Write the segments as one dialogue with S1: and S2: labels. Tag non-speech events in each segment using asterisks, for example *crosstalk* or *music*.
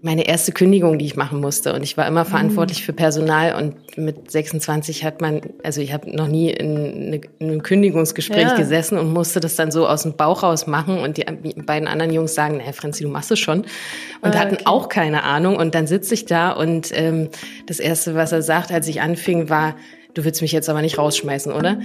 S1: meine erste Kündigung, die ich machen musste. Und ich war immer verantwortlich für Personal. Und mit 26 hat man, also ich habe noch nie in, in einem Kündigungsgespräch ja. gesessen und musste das dann so aus dem Bauch raus machen. Und die beiden anderen Jungs sagen, naja, Franzi, du machst es schon. Und ah, hatten auch keine Ahnung. Und dann sitze ich da und ähm, das Erste, was er sagt, als ich anfing, war, du willst mich jetzt aber nicht rausschmeißen, oder?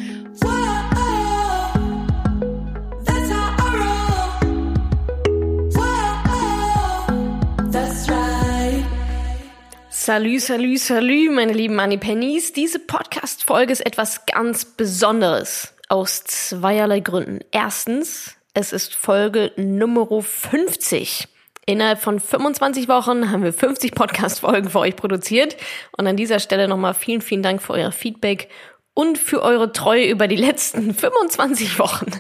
S2: Salü, salü, salü, meine lieben Money Pennies. Diese Podcast-Folge ist etwas ganz Besonderes. Aus zweierlei Gründen. Erstens, es ist Folge Nummer 50. Innerhalb von 25 Wochen haben wir 50 Podcast-Folgen für euch produziert. Und an dieser Stelle nochmal vielen, vielen Dank für euer Feedback und für eure Treue über die letzten *laughs* 25 Wochen.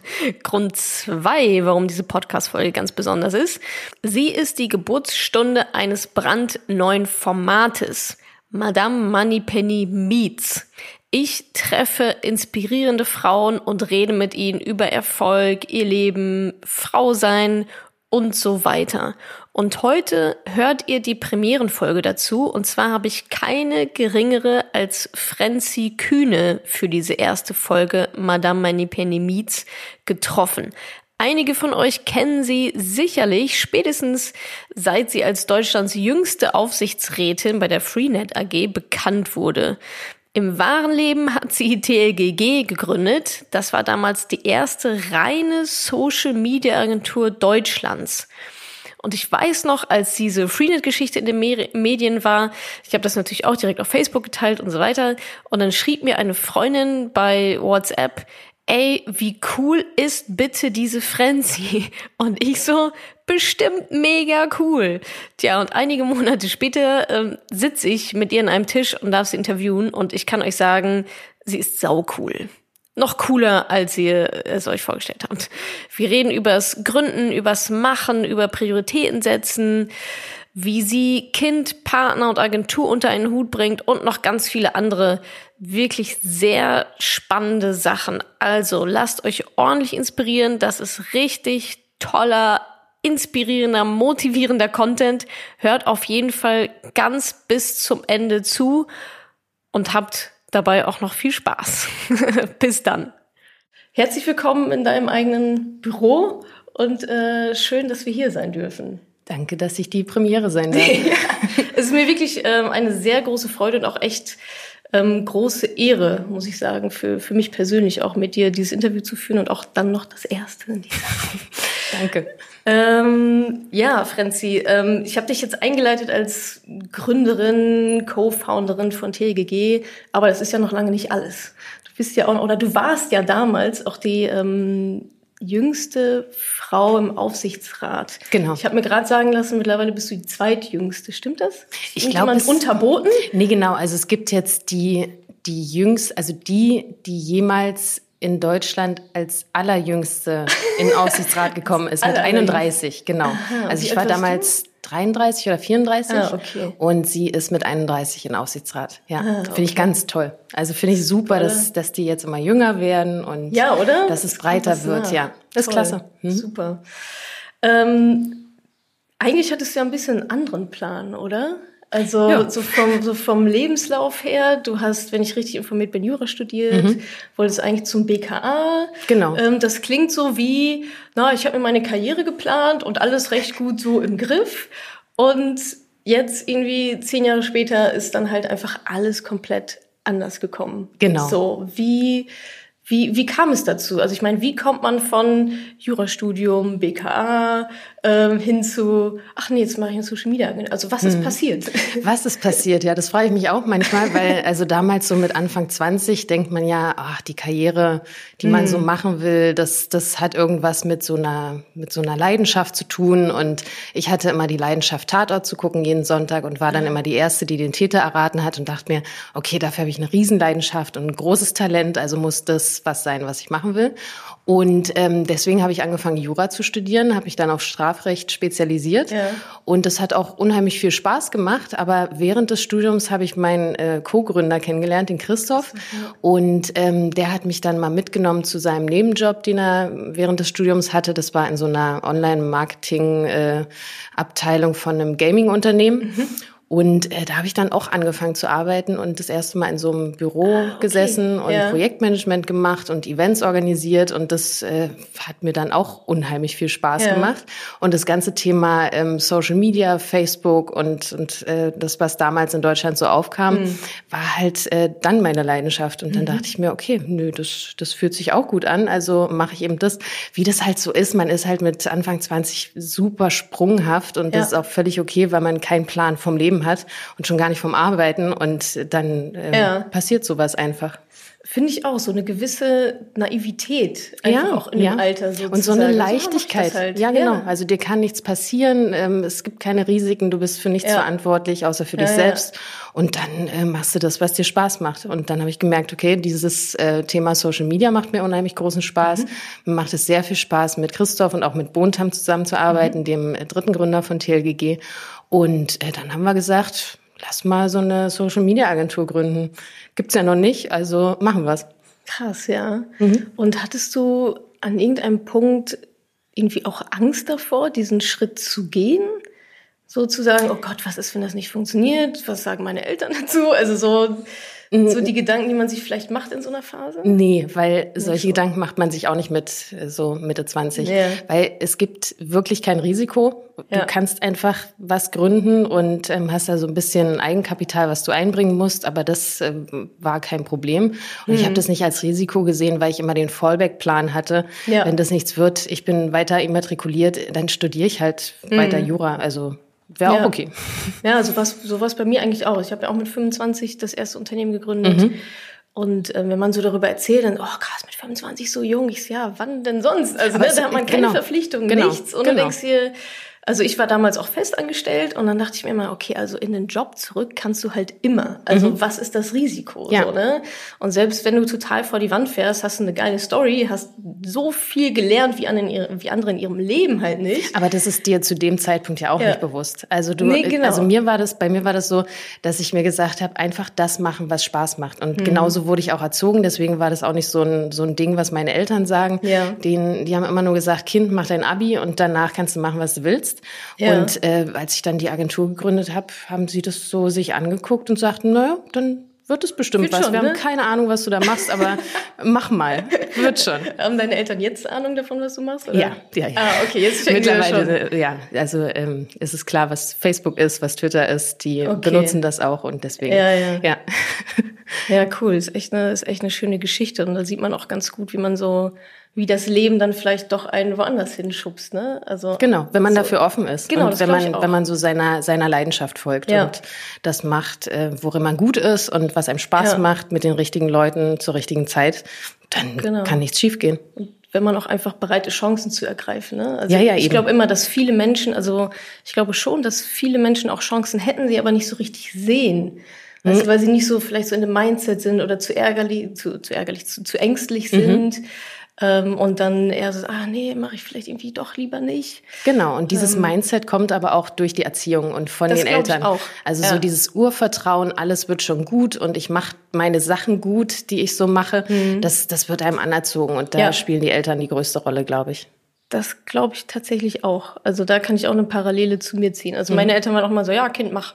S2: Grund zwei, warum diese Podcast-Folge ganz besonders ist. Sie ist die Geburtsstunde eines brandneuen Formates. Madame Moneypenny Meets. Ich treffe inspirierende Frauen und rede mit ihnen über Erfolg, ihr Leben, Frau sein und so weiter. Und heute hört ihr die Premierenfolge dazu. Und zwar habe ich keine geringere als Frenzy Kühne für diese erste Folge Madame Manipeni Meets getroffen. Einige von euch kennen sie sicherlich, spätestens seit sie als Deutschlands jüngste Aufsichtsrätin bei der Freenet AG bekannt wurde. Im wahren Leben hat sie TLGG gegründet. Das war damals die erste reine Social Media Agentur Deutschlands. Und ich weiß noch, als diese Freenet-Geschichte in den Medien war, ich habe das natürlich auch direkt auf Facebook geteilt und so weiter. Und dann schrieb mir eine Freundin bei WhatsApp, ey, wie cool ist bitte diese Frenzy? *laughs* Und ich so, bestimmt mega cool. Tja, und einige *laughs* Monate später ähm, sitze ich mit ihr an einem Tisch und darf sie interviewen und ich kann euch sagen, sie ist sau cool. Noch cooler, als ihr es euch vorgestellt habt. Wir reden übers Gründen, übers Machen, über Prioritäten setzen, wie sie Kind, Partner und Agentur unter einen Hut bringt und noch ganz viele andere wirklich sehr spannende Sachen. Also lasst euch ordentlich inspirieren. Das ist richtig toller, inspirierender, motivierender Content. Hört auf jeden Fall ganz bis zum Ende zu und habt dabei auch noch viel Spaß. *laughs* bis dann. Herzlich willkommen in deinem eigenen Büro und äh, schön, dass wir hier sein dürfen.
S1: Danke, dass ich die Premiere sein darf. *laughs* ja,
S2: es ist mir wirklich ähm, eine sehr große Freude und auch echt ähm, große Ehre, muss ich sagen, für, für mich persönlich auch mit dir dieses Interview zu führen und auch dann noch das erste in dieser
S1: Danke.
S2: Ähm, ja, Frenzi, ähm, ich habe dich jetzt eingeleitet als Gründerin, Co-Founderin von TGG, aber das ist ja noch lange nicht alles. Du bist ja auch, oder du warst ja damals auch die ähm, jüngste Frau im Aufsichtsrat.
S1: Genau.
S2: Ich habe mir gerade sagen lassen, mittlerweile bist du die zweitjüngste. Stimmt das?
S1: Ich glaube, unterboten. Nee, genau. Also es gibt jetzt die die jüngst, also die, die jemals in Deutschland als allerjüngste in *laughs* Aufsichtsrat gekommen ist mit 31, genau. Aha, also ich war damals 33 oder 34 ah, okay. und sie ist mit 31 in Aufsichtsrat. Ja, ah, okay. finde ich ganz toll. Also finde ich super, dass, dass die jetzt immer jünger werden und
S2: ja, oder?
S1: dass es breiter das wird. Ja, das ist klasse.
S2: Hm? Super. Ähm, eigentlich hattest du ja ein bisschen einen anderen Plan, oder? Also ja. so, vom, so vom Lebenslauf her, du hast, wenn ich richtig informiert bin, Jura studiert, mhm. wolltest eigentlich zum BKA.
S1: Genau.
S2: Ähm, das klingt so wie, na, ich habe mir meine Karriere geplant und alles recht gut so im Griff. Und jetzt irgendwie zehn Jahre später ist dann halt einfach alles komplett anders gekommen.
S1: Genau.
S2: So, wie wie, wie kam es dazu? Also ich meine, wie kommt man von Jurastudium, BKA ähm, hin zu, ach nee, jetzt mache ich eine Social Media. Also was ist hm. passiert? *laughs*
S1: Was ist passiert? Ja, das frage ich mich auch manchmal, weil also damals so mit Anfang 20 denkt man ja, ach, die Karriere, die man hm. so machen will, das, das hat irgendwas mit so einer, mit so einer Leidenschaft zu tun. Und ich hatte immer die Leidenschaft, Tatort zu gucken jeden Sonntag und war dann immer die Erste, die den Täter erraten hat und dachte mir, okay, dafür habe ich eine Riesenleidenschaft und ein großes Talent, also muss das was sein, was ich machen will. Und ähm, deswegen habe ich angefangen, Jura zu studieren, habe mich dann auf Strafrecht spezialisiert. Ja. Und das hat auch unheimlich viel Spaß gemacht. Aber während des Studiums habe ich meinen äh, Co-Gründer kennengelernt, den Christoph. Mhm. Und ähm, der hat mich dann mal mitgenommen zu seinem Nebenjob, den er während des Studiums hatte. Das war in so einer Online-Marketing-Abteilung äh, von einem Gaming-Unternehmen. Mhm. Und äh, da habe ich dann auch angefangen zu arbeiten und das erste Mal in so einem Büro ah, okay. gesessen und ja. Projektmanagement gemacht und Events organisiert. Und das äh, hat mir dann auch unheimlich viel Spaß ja. gemacht. Und das ganze Thema ähm, Social Media, Facebook und, und äh, das, was damals in Deutschland so aufkam, mhm. war halt äh, dann meine Leidenschaft. Und dann mhm. dachte ich mir, okay, nö, das, das fühlt sich auch gut an. Also mache ich eben das, wie das halt so ist. Man ist halt mit Anfang 20 super sprunghaft und ja. das ist auch völlig okay, weil man keinen Plan vom Leben hat und schon gar nicht vom Arbeiten und dann ähm, ja. passiert sowas einfach.
S2: Finde ich auch, so eine gewisse Naivität einfach ja, auch in ja. dem Alter sozusagen.
S1: Und so eine Leichtigkeit. So halt. Ja, genau. Ja. Also dir kann nichts passieren, ähm, es gibt keine Risiken, du bist für nichts verantwortlich, außer für dich selbst. Und dann äh, machst du das, was dir Spaß macht. Und dann habe ich gemerkt, okay, dieses äh, Thema Social Media macht mir unheimlich großen Spaß. Mhm. Mir macht es sehr viel Spaß, mit Christoph und auch mit Bontam zusammenzuarbeiten, mhm. dem äh, dritten Gründer von TLGG. Und äh, dann haben wir gesagt, lass mal so eine Social Media Agentur gründen. Gibt's ja noch nicht, also machen wir's.
S2: Krass, ja. Mhm. Und hattest du an irgendeinem Punkt irgendwie auch Angst davor, diesen Schritt zu gehen? Sozusagen, oh Gott, was ist, wenn das nicht funktioniert? Was sagen meine Eltern *laughs* dazu? Also so, so die Gedanken, die man sich vielleicht macht in so einer Phase?
S1: Nee, weil solche so. Gedanken macht man sich auch nicht mit äh, so Mitte 20. Yeah. Weil es gibt wirklich kein Risiko. Ja. Du kannst einfach was gründen und ähm, hast da so ein bisschen Eigenkapital, was du einbringen musst, aber das äh, war kein Problem. Und mhm. ich habe das nicht als Risiko gesehen, weil ich immer den Fallback-Plan hatte. Ja. Wenn das nichts wird, ich bin weiter immatrikuliert, dann studiere ich halt mhm. weiter Jura. Also Wäre auch okay.
S2: Ja, so was, so was bei mir eigentlich auch. Ich habe ja auch mit 25 das erste Unternehmen gegründet. Mhm. Und äh, wenn man so darüber erzählt, dann, oh krass, mit 25 so jung. Ich so, ja, wann denn sonst? Also ne, da hat man keine genau, Verpflichtung, genau, nichts. Und genau. du denkst hier, also ich war damals auch festangestellt und dann dachte ich mir immer, okay, also in den Job zurück kannst du halt immer. Also mhm. was ist das Risiko? Ja. So, ne? Und selbst wenn du total vor die Wand fährst, hast du eine geile Story, hast so viel gelernt wie, an wie andere in ihrem Leben halt nicht.
S1: Aber das ist dir zu dem Zeitpunkt ja auch ja. nicht bewusst. Also du, nee, genau. also mir war das, bei mir war das so, dass ich mir gesagt habe, einfach das machen, was Spaß macht. Und mhm. genauso wurde ich auch erzogen. Deswegen war das auch nicht so ein, so ein Ding, was meine Eltern sagen. Ja. Den, die haben immer nur gesagt, Kind, mach dein Abi und danach kannst du machen, was du willst. Ja. Und äh, als ich dann die Agentur gegründet habe, haben sie das so sich angeguckt und sagten, naja, dann wird es bestimmt wird was. Schon, Wir ne? haben keine Ahnung, was du da machst, aber *laughs* mach mal. Wird schon.
S2: Haben deine Eltern jetzt Ahnung davon, was du machst?
S1: Oder? Ja, ja, ja.
S2: Ah, okay, jetzt
S1: Mittlerweile, schon. ja. Also ähm, ist es klar, was Facebook ist, was Twitter ist. Die okay. benutzen das auch und deswegen.
S2: Ja, ja. Ja, ja cool. Ist echt, eine, ist echt eine schöne Geschichte. Und da sieht man auch ganz gut, wie man so wie das Leben dann vielleicht doch einen woanders hinschubst, ne?
S1: Also genau, wenn man so. dafür offen ist genau, und wenn man wenn man so seiner seiner Leidenschaft folgt ja. und das macht, äh, worin man gut ist und was einem Spaß ja. macht mit den richtigen Leuten zur richtigen Zeit, dann genau. kann nichts schiefgehen. Und
S2: wenn man auch einfach bereit ist, Chancen zu ergreifen. Ne? Also ja, ja, ich glaube immer, dass viele Menschen, also ich glaube schon, dass viele Menschen auch Chancen hätten, sie aber nicht so richtig sehen. Also, weil sie nicht so vielleicht so in dem Mindset sind oder zu ärgerlich, zu, zu ärgerlich, zu, zu ängstlich mhm. sind. Mhm. Ähm, und dann eher so, ah nee, mache ich vielleicht irgendwie doch lieber nicht.
S1: Genau, und dieses ähm, Mindset kommt aber auch durch die Erziehung und von den Eltern. Ich auch. Also ja. so dieses Urvertrauen, alles wird schon gut und ich mache meine Sachen gut, die ich so mache, mhm. das, das wird einem anerzogen und da ja. spielen die Eltern die größte Rolle, glaube ich.
S2: Das glaube ich tatsächlich auch. Also da kann ich auch eine Parallele zu mir ziehen. Also mhm. meine Eltern waren auch mal so, ja, Kind, mach.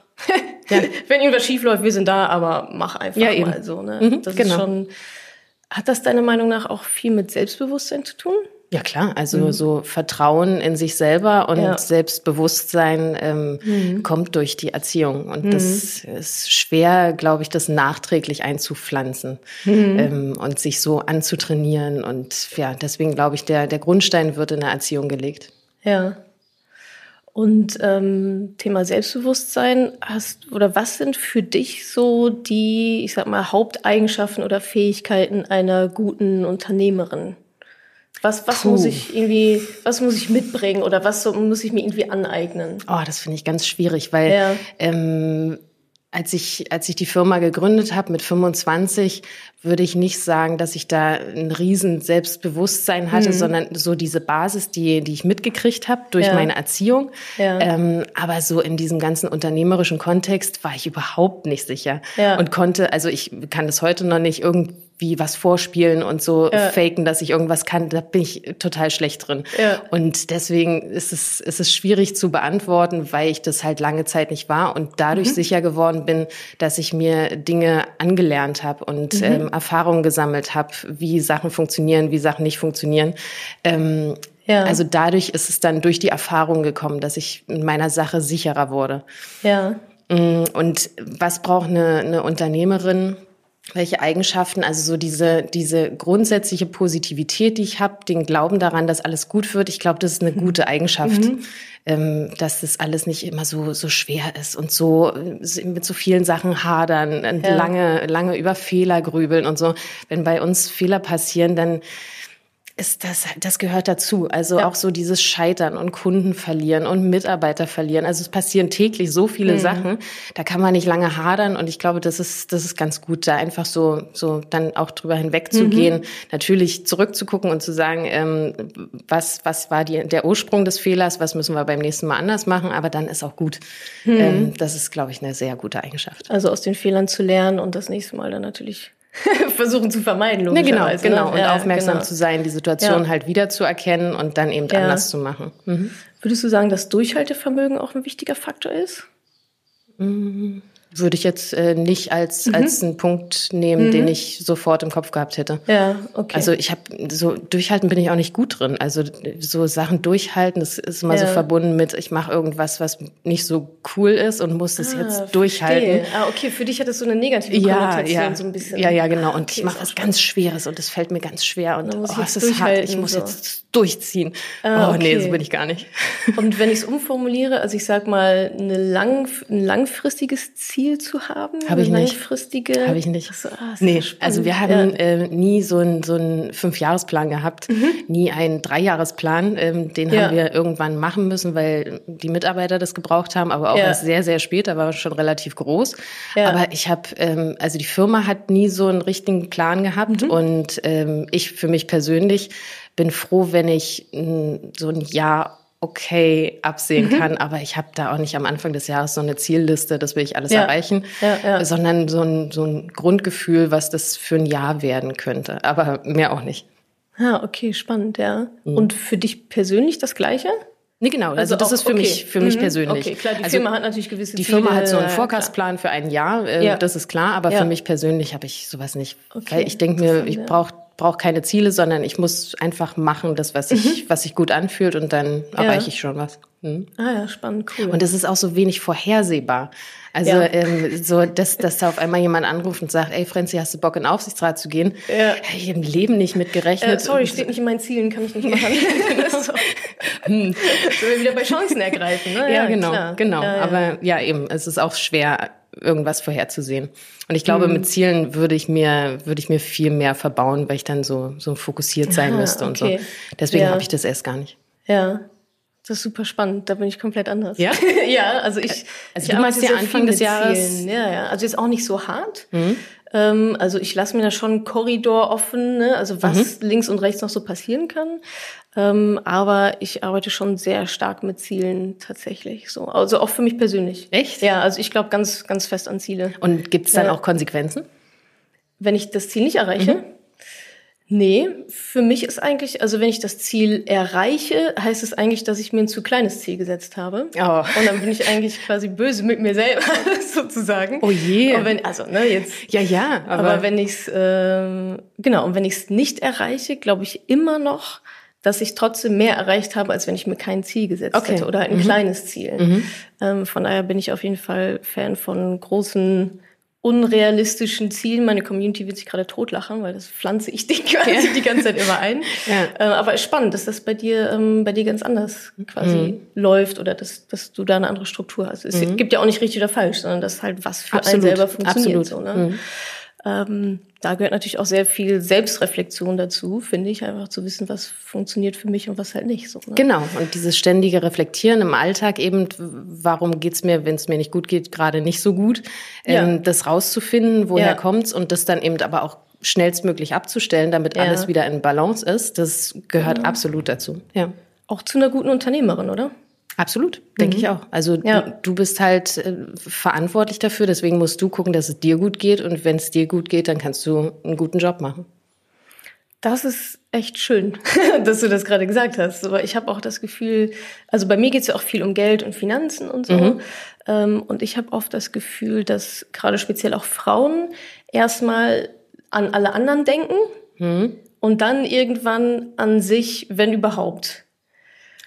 S2: ja. *laughs* Wenn irgendwas schief läuft, wir sind da, aber mach einfach ja, mal so. Ne? Mhm, das genau. ist schon hat das deiner Meinung nach auch viel mit Selbstbewusstsein zu tun?
S1: Ja klar, also mhm. so Vertrauen in sich selber und ja. Selbstbewusstsein ähm, mhm. kommt durch die Erziehung und mhm. das ist schwer, glaube ich, das nachträglich einzupflanzen mhm. ähm, und sich so anzutrainieren und ja, deswegen glaube ich, der der Grundstein wird in der Erziehung gelegt.
S2: Ja. Und ähm, Thema Selbstbewusstsein, hast oder was sind für dich so die, ich sag mal, Haupteigenschaften oder Fähigkeiten einer guten Unternehmerin? Was, was muss ich irgendwie, was muss ich mitbringen oder was so, muss ich mir irgendwie aneignen?
S1: Oh, das finde ich ganz schwierig, weil ja. ähm, als ich, als ich die Firma gegründet habe mit 25, würde ich nicht sagen, dass ich da ein riesen Selbstbewusstsein hatte, mhm. sondern so diese Basis, die, die ich mitgekriegt habe durch ja. meine Erziehung. Ja. Ähm, aber so in diesem ganzen unternehmerischen Kontext war ich überhaupt nicht sicher ja. und konnte, also ich kann das heute noch nicht irgendwie wie was vorspielen und so ja. faken, dass ich irgendwas kann, da bin ich total schlecht drin. Ja. Und deswegen ist es, ist es schwierig zu beantworten, weil ich das halt lange Zeit nicht war und dadurch mhm. sicher geworden bin, dass ich mir Dinge angelernt habe und mhm. ähm, Erfahrungen gesammelt habe, wie Sachen funktionieren, wie Sachen nicht funktionieren. Ähm, ja. Also dadurch ist es dann durch die Erfahrung gekommen, dass ich in meiner Sache sicherer wurde. Ja. Mm, und was braucht eine, eine Unternehmerin? Welche Eigenschaften, also so diese, diese grundsätzliche Positivität, die ich habe, den Glauben daran, dass alles gut wird, ich glaube, das ist eine mhm. gute Eigenschaft, mhm. ähm, dass das alles nicht immer so, so schwer ist und so mit so vielen Sachen hadern, ja. lange, lange über Fehler grübeln und so. Wenn bei uns Fehler passieren, dann ist das, das gehört dazu. Also ja. auch so dieses Scheitern und Kunden verlieren und Mitarbeiter verlieren. Also es passieren täglich so viele mhm. Sachen. Da kann man nicht lange hadern. Und ich glaube, das ist, das ist ganz gut, da einfach so, so dann auch drüber hinwegzugehen. Mhm. Natürlich zurückzugucken und zu sagen, ähm, was, was war die, der Ursprung des Fehlers? Was müssen wir beim nächsten Mal anders machen? Aber dann ist auch gut. Mhm. Ähm, das ist, glaube ich, eine sehr gute Eigenschaft.
S2: Also aus den Fehlern zu lernen und das nächste Mal dann natürlich *laughs* versuchen zu vermeiden,
S1: ne, logischerweise. Ja, genau, genau. Und ja, aufmerksam genau. zu sein, die Situation ja. halt wiederzuerkennen und dann eben anders zu machen. Mhm.
S2: Würdest du sagen, dass Durchhaltevermögen auch ein wichtiger Faktor ist?
S1: Mhm würde ich jetzt äh, nicht als mhm. als einen Punkt nehmen, mhm. den ich sofort im Kopf gehabt hätte. Ja, okay. Also ich habe so durchhalten bin ich auch nicht gut drin. Also so Sachen durchhalten, das ist immer ja. so verbunden mit ich mache irgendwas, was nicht so cool ist und muss das ah, jetzt durchhalten.
S2: Ah, okay, für dich hat das so eine negative ja, ja. so ein bisschen.
S1: Ja, ja, genau. Und okay, ich mache was ganz Schweres und es fällt mir ganz schwer und oh, es ist hart. Ich muss so. jetzt durchziehen. Ah, oh okay. nee, so bin ich gar nicht.
S2: Und wenn ich es umformuliere, also ich sag mal eine lang, ein langfristiges Ziel Ziel zu haben?
S1: Habe ich nicht.
S2: Langfristige?
S1: Habe ich nicht. So, ah, nee, also wir haben ja. äh, nie so einen so einen Fünfjahresplan gehabt, mhm. nie einen Dreijahresplan. Ähm, den ja. haben wir irgendwann machen müssen, weil die Mitarbeiter das gebraucht haben, aber auch ja. erst sehr, sehr spät, da war schon relativ groß. Aber ich habe, ähm, also die Firma hat nie so einen richtigen Plan gehabt mhm. und ähm, ich für mich persönlich bin froh, wenn ich so ein Jahr okay absehen mhm. kann, aber ich habe da auch nicht am Anfang des Jahres so eine Zielliste, das will ich alles ja. erreichen, ja, ja. sondern so ein, so ein Grundgefühl, was das für ein Jahr werden könnte, aber mehr auch nicht.
S2: Ja, okay, spannend, ja. Mhm. Und für dich persönlich das Gleiche?
S1: Nee, genau. Also, also das auch, ist für okay. mich für mich mhm. persönlich. Okay,
S2: klar, die
S1: also,
S2: Firma hat natürlich gewisse
S1: Die Firma hat so einen Forecastplan für ein Jahr, äh, ja. das ist klar, aber ja. für mich persönlich habe ich sowas nicht. Okay. Weil ich denke mir, ich brauche brauche keine Ziele, sondern ich muss einfach machen, das, was sich, mhm. was sich gut anfühlt und dann ja. erreiche ich schon was.
S2: Mhm. Ah ja, spannend, cool.
S1: Und es ist auch so wenig vorhersehbar. Also ja. ähm, so, dass, dass da auf einmal jemand anruft und sagt, ey Franzi, hast du Bock in Aufsichtsrat zu gehen? Ja. Hätte ich im Leben nicht mitgerechnet. Äh,
S2: sorry, steht nicht in meinen Zielen, kann ich nicht machen. *laughs* so. hm. wir wieder bei Chancen ergreifen, ne?
S1: Ja, ja genau, klar. genau. Ja, Aber ja, eben, es ist auch schwer, irgendwas vorherzusehen. Und ich glaube, mhm. mit Zielen würde ich mir, würde ich mir viel mehr verbauen, weil ich dann so, so fokussiert sein Aha, müsste okay. und so. Deswegen ja. habe ich das erst gar nicht.
S2: Ja. Das ist super spannend, da bin ich komplett anders.
S1: Ja? *laughs*
S2: ja, also ich.
S1: Also ich du meinst ja Anfang des Jahres.
S2: Ja, ja. Also jetzt auch nicht so hart. Mhm. Ähm, also ich lasse mir da schon einen Korridor offen, ne? also was mhm. links und rechts noch so passieren kann. Ähm, aber ich arbeite schon sehr stark mit Zielen tatsächlich. So, also auch für mich persönlich.
S1: Echt?
S2: Ja, also ich glaube ganz, ganz fest an Ziele.
S1: Und gibt es dann ja. auch Konsequenzen?
S2: Wenn ich das Ziel nicht erreiche? Mhm. Nee, für mich ist eigentlich, also wenn ich das Ziel erreiche, heißt es eigentlich, dass ich mir ein zu kleines Ziel gesetzt habe. Oh. Und dann bin ich eigentlich quasi böse mit mir selber, *laughs* sozusagen.
S1: Oh je.
S2: Und wenn, also, ne, jetzt.
S1: Ja, ja.
S2: Aber, aber wenn ich es, äh, genau, und wenn ich es nicht erreiche, glaube ich immer noch, dass ich trotzdem mehr erreicht habe, als wenn ich mir kein Ziel gesetzt okay. hätte oder ein mhm. kleines Ziel. Mhm. Ähm, von daher bin ich auf jeden Fall Fan von großen unrealistischen Zielen. Meine Community wird sich gerade totlachen, weil das pflanze ich *laughs* die, quasi ja. die ganze Zeit immer ein. Ja. Äh, aber ist spannend, dass das bei dir, ähm, bei dir ganz anders quasi mhm. läuft oder dass, dass du da eine andere Struktur hast. Es mhm. gibt ja auch nicht richtig oder falsch, sondern das halt was für Absolut. einen selber funktioniert. Absolut. So, ne? Mhm. Ähm, da gehört natürlich auch sehr viel Selbstreflexion dazu, finde ich, einfach zu wissen, was funktioniert für mich und was halt nicht. So,
S1: ne? Genau, und dieses ständige Reflektieren im Alltag eben, warum geht's mir, wenn es mir nicht gut geht, gerade nicht so gut, ja. ähm, das rauszufinden, woher ja. kommt's und das dann eben aber auch schnellstmöglich abzustellen, damit ja. alles wieder in Balance ist, das gehört absolut dazu. Ja.
S2: Auch zu einer guten Unternehmerin, oder?
S1: Absolut, denke mhm. ich auch. Also ja. du, du, bist halt äh, verantwortlich dafür, deswegen musst du gucken, dass es dir gut geht und wenn es dir gut geht, dann kannst du einen guten Job machen.
S2: Das ist echt schön, *laughs* dass du das gerade gesagt hast. Aber ich habe auch das Gefühl, also bei mir geht es ja auch viel um Geld und Finanzen und so. Mhm. Ähm, und ich habe oft das Gefühl, dass gerade speziell auch Frauen erstmal an alle anderen denken mhm. und dann irgendwann an sich, wenn überhaupt.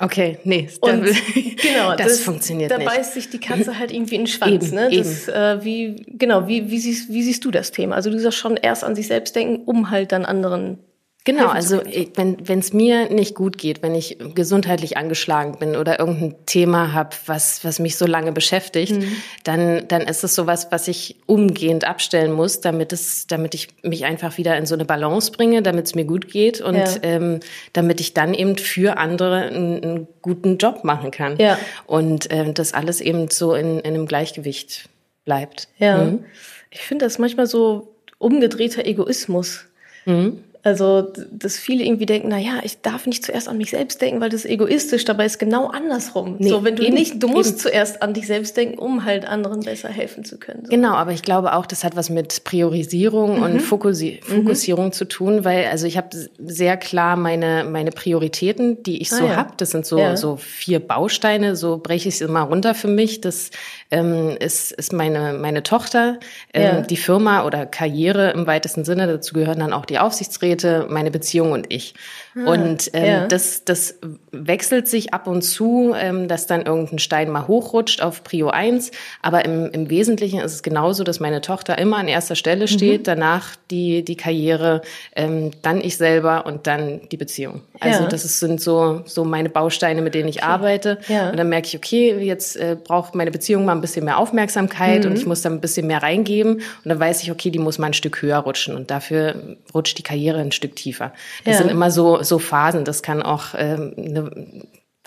S1: Okay, nee,
S2: und, *laughs* genau, das, das, funktioniert
S1: da
S2: nicht. Da beißt sich die Katze halt irgendwie in den Schwanz. Eben, ne? Das. Äh, wie, genau, wie, wie, siehst, wie siehst du das Thema? Also du sagst schon erst an sich selbst denken, um halt dann anderen
S1: Genau, also wenn es mir nicht gut geht, wenn ich gesundheitlich angeschlagen bin oder irgendein Thema habe, was, was mich so lange beschäftigt, mhm. dann, dann ist es sowas, was ich umgehend abstellen muss, damit es, damit ich mich einfach wieder in so eine Balance bringe, damit es mir gut geht und ja. ähm, damit ich dann eben für andere einen, einen guten Job machen kann. Ja. Und ähm, das alles eben so in, in einem Gleichgewicht bleibt.
S2: Ja. Mhm. Ich finde das manchmal so umgedrehter Egoismus. Mhm. Also, dass viele irgendwie denken, na ja, ich darf nicht zuerst an mich selbst denken, weil das ist egoistisch. Dabei ist genau andersrum. Nee, so, wenn du eben, nicht, du musst eben. zuerst an dich selbst denken, um halt anderen besser helfen zu können. So.
S1: Genau, aber ich glaube auch, das hat was mit Priorisierung mhm. und Fokussi mhm. Fokussierung mhm. zu tun, weil also ich habe sehr klar meine meine Prioritäten, die ich ah, so ja. habe. Das sind so ja. so vier Bausteine. So breche ich es immer runter für mich. Das ähm, ist ist meine meine Tochter, ähm, ja. die Firma oder Karriere im weitesten Sinne. Dazu gehören dann auch die Aufsichtsräte Geräte, meine Beziehung und ich. Ah, und ähm, ja. das, das wechselt sich ab und zu, ähm, dass dann irgendein Stein mal hochrutscht auf Prio 1. Aber im, im Wesentlichen ist es genauso, dass meine Tochter immer an erster Stelle steht, mhm. danach die, die Karriere, ähm, dann ich selber und dann die Beziehung. Also ja. das ist, sind so, so meine Bausteine, mit denen ich okay. arbeite. Ja. Und dann merke ich, okay, jetzt äh, braucht meine Beziehung mal ein bisschen mehr Aufmerksamkeit mhm. und ich muss da ein bisschen mehr reingeben. Und dann weiß ich, okay, die muss mal ein Stück höher rutschen und dafür rutscht die Karriere ein Stück tiefer. Das sind immer so so Phasen. Das kann auch ähm, eine,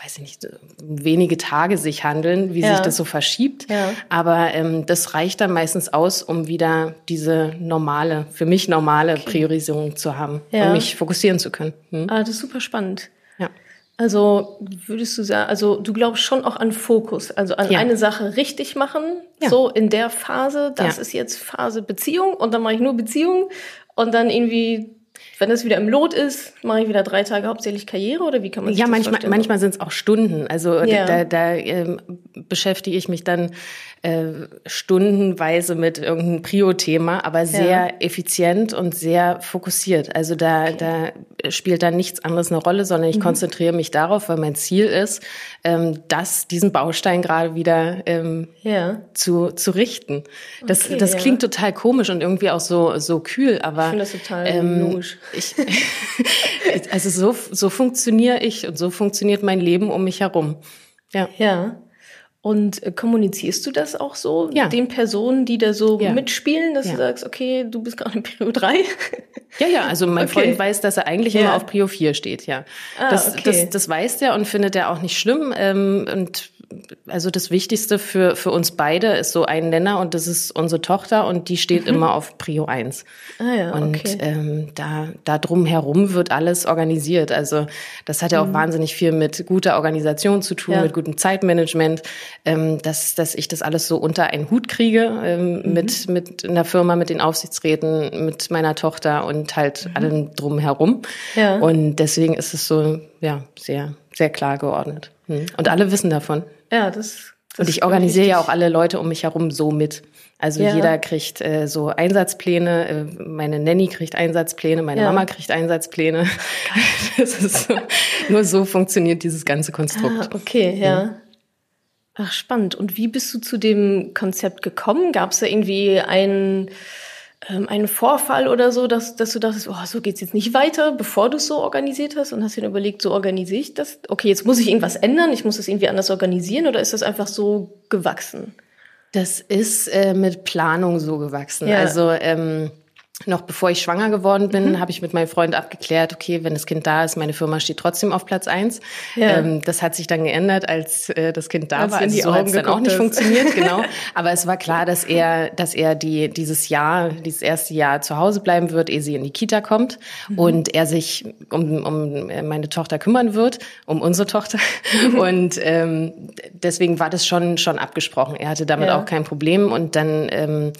S1: weiß ich nicht, wenige Tage sich handeln, wie ja. sich das so verschiebt. Ja. Aber ähm, das reicht dann meistens aus, um wieder diese normale, für mich normale okay. Priorisierung zu haben, ja. um mich fokussieren zu können.
S2: Hm? Ah, das ist super spannend. Ja. Also würdest du sagen, also du glaubst schon auch an Fokus, also an ja. eine Sache richtig machen, ja. so in der Phase, das ja. ist jetzt Phase Beziehung und dann mache ich nur Beziehung und dann irgendwie wenn es wieder im Lot ist, mache ich wieder drei Tage hauptsächlich Karriere oder wie kann man sich
S1: ja,
S2: das
S1: manchmal, vorstellen? manchmal sind es auch Stunden. Also ja. da, da ähm, beschäftige ich mich dann äh, stundenweise mit irgendeinem Prio-Thema, aber sehr ja. effizient und sehr fokussiert. Also da, okay. da spielt dann nichts anderes eine Rolle, sondern ich mhm. konzentriere mich darauf, weil mein Ziel ist, ähm, das, diesen Baustein gerade wieder ähm, ja. zu, zu richten. Das, okay, das ja. klingt total komisch und irgendwie auch so, so kühl, aber
S2: ich finde das total ähm, logisch. Ich, *laughs*
S1: also so, so funktioniere ich und so funktioniert mein Leben um mich herum.
S2: Ja. Ja. Und äh, kommunizierst du das auch so ja. den Personen, die da so ja. mitspielen, dass ja. du sagst, okay, du bist gerade in Prio 3? *laughs*
S1: Ja, ja, also mein okay. Freund weiß, dass er eigentlich immer auf Prio 4 steht, ja. Ah, das, okay. das, das weiß er und findet er auch nicht schlimm. Ähm, und also das Wichtigste für, für uns beide ist so ein Nenner und das ist unsere Tochter und die steht mhm. immer auf Prio 1. Ah ja, und okay. ähm, da, da drum herum wird alles organisiert. Also das hat ja auch mhm. wahnsinnig viel mit guter Organisation zu tun, ja. mit gutem Zeitmanagement, ähm, dass, dass ich das alles so unter einen Hut kriege ähm, mhm. mit, mit einer Firma, mit den Aufsichtsräten, mit meiner Tochter und halt mhm. allem drum herum. Ja. Und deswegen ist es so, ja, sehr, sehr klar geordnet. Hm. Und alle wissen davon.
S2: Ja, das. das
S1: und ich organisiere ja auch alle Leute um mich herum so mit. Also ja. jeder kriegt äh, so Einsatzpläne. Äh, meine Nanny kriegt Einsatzpläne, meine ja. Mama kriegt Einsatzpläne. *laughs* das ist so, nur so funktioniert dieses ganze Konstrukt.
S2: Ah, okay, ja. Hm. Ach, spannend. Und wie bist du zu dem Konzept gekommen? Gab es da irgendwie einen ähm, einen Vorfall oder so, dass, dass du dachtest, oh, so geht's jetzt nicht weiter, bevor du es so organisiert hast und hast dir überlegt, so organisiere ich das? Okay, jetzt muss ich irgendwas ändern, ich muss das irgendwie anders organisieren oder ist das einfach so gewachsen?
S1: Das ist äh, mit Planung so gewachsen. Ja. Also ähm, noch bevor ich schwanger geworden bin, mhm. habe ich mit meinem Freund abgeklärt, okay, wenn das Kind da ist, meine Firma steht trotzdem auf Platz eins. Ja. Ähm, das hat sich dann geändert, als äh, das Kind da als war. Also so hat es dann auch nicht ist. funktioniert, genau. *laughs* Aber es war klar, dass er, dass er die, dieses Jahr, dieses erste Jahr zu Hause bleiben wird, ehe sie in die Kita kommt mhm. und er sich um, um meine Tochter kümmern wird, um unsere Tochter. und ähm, deswegen war das schon, schon abgesprochen. Er hatte damit ja. auch kein Problem und dann ähm,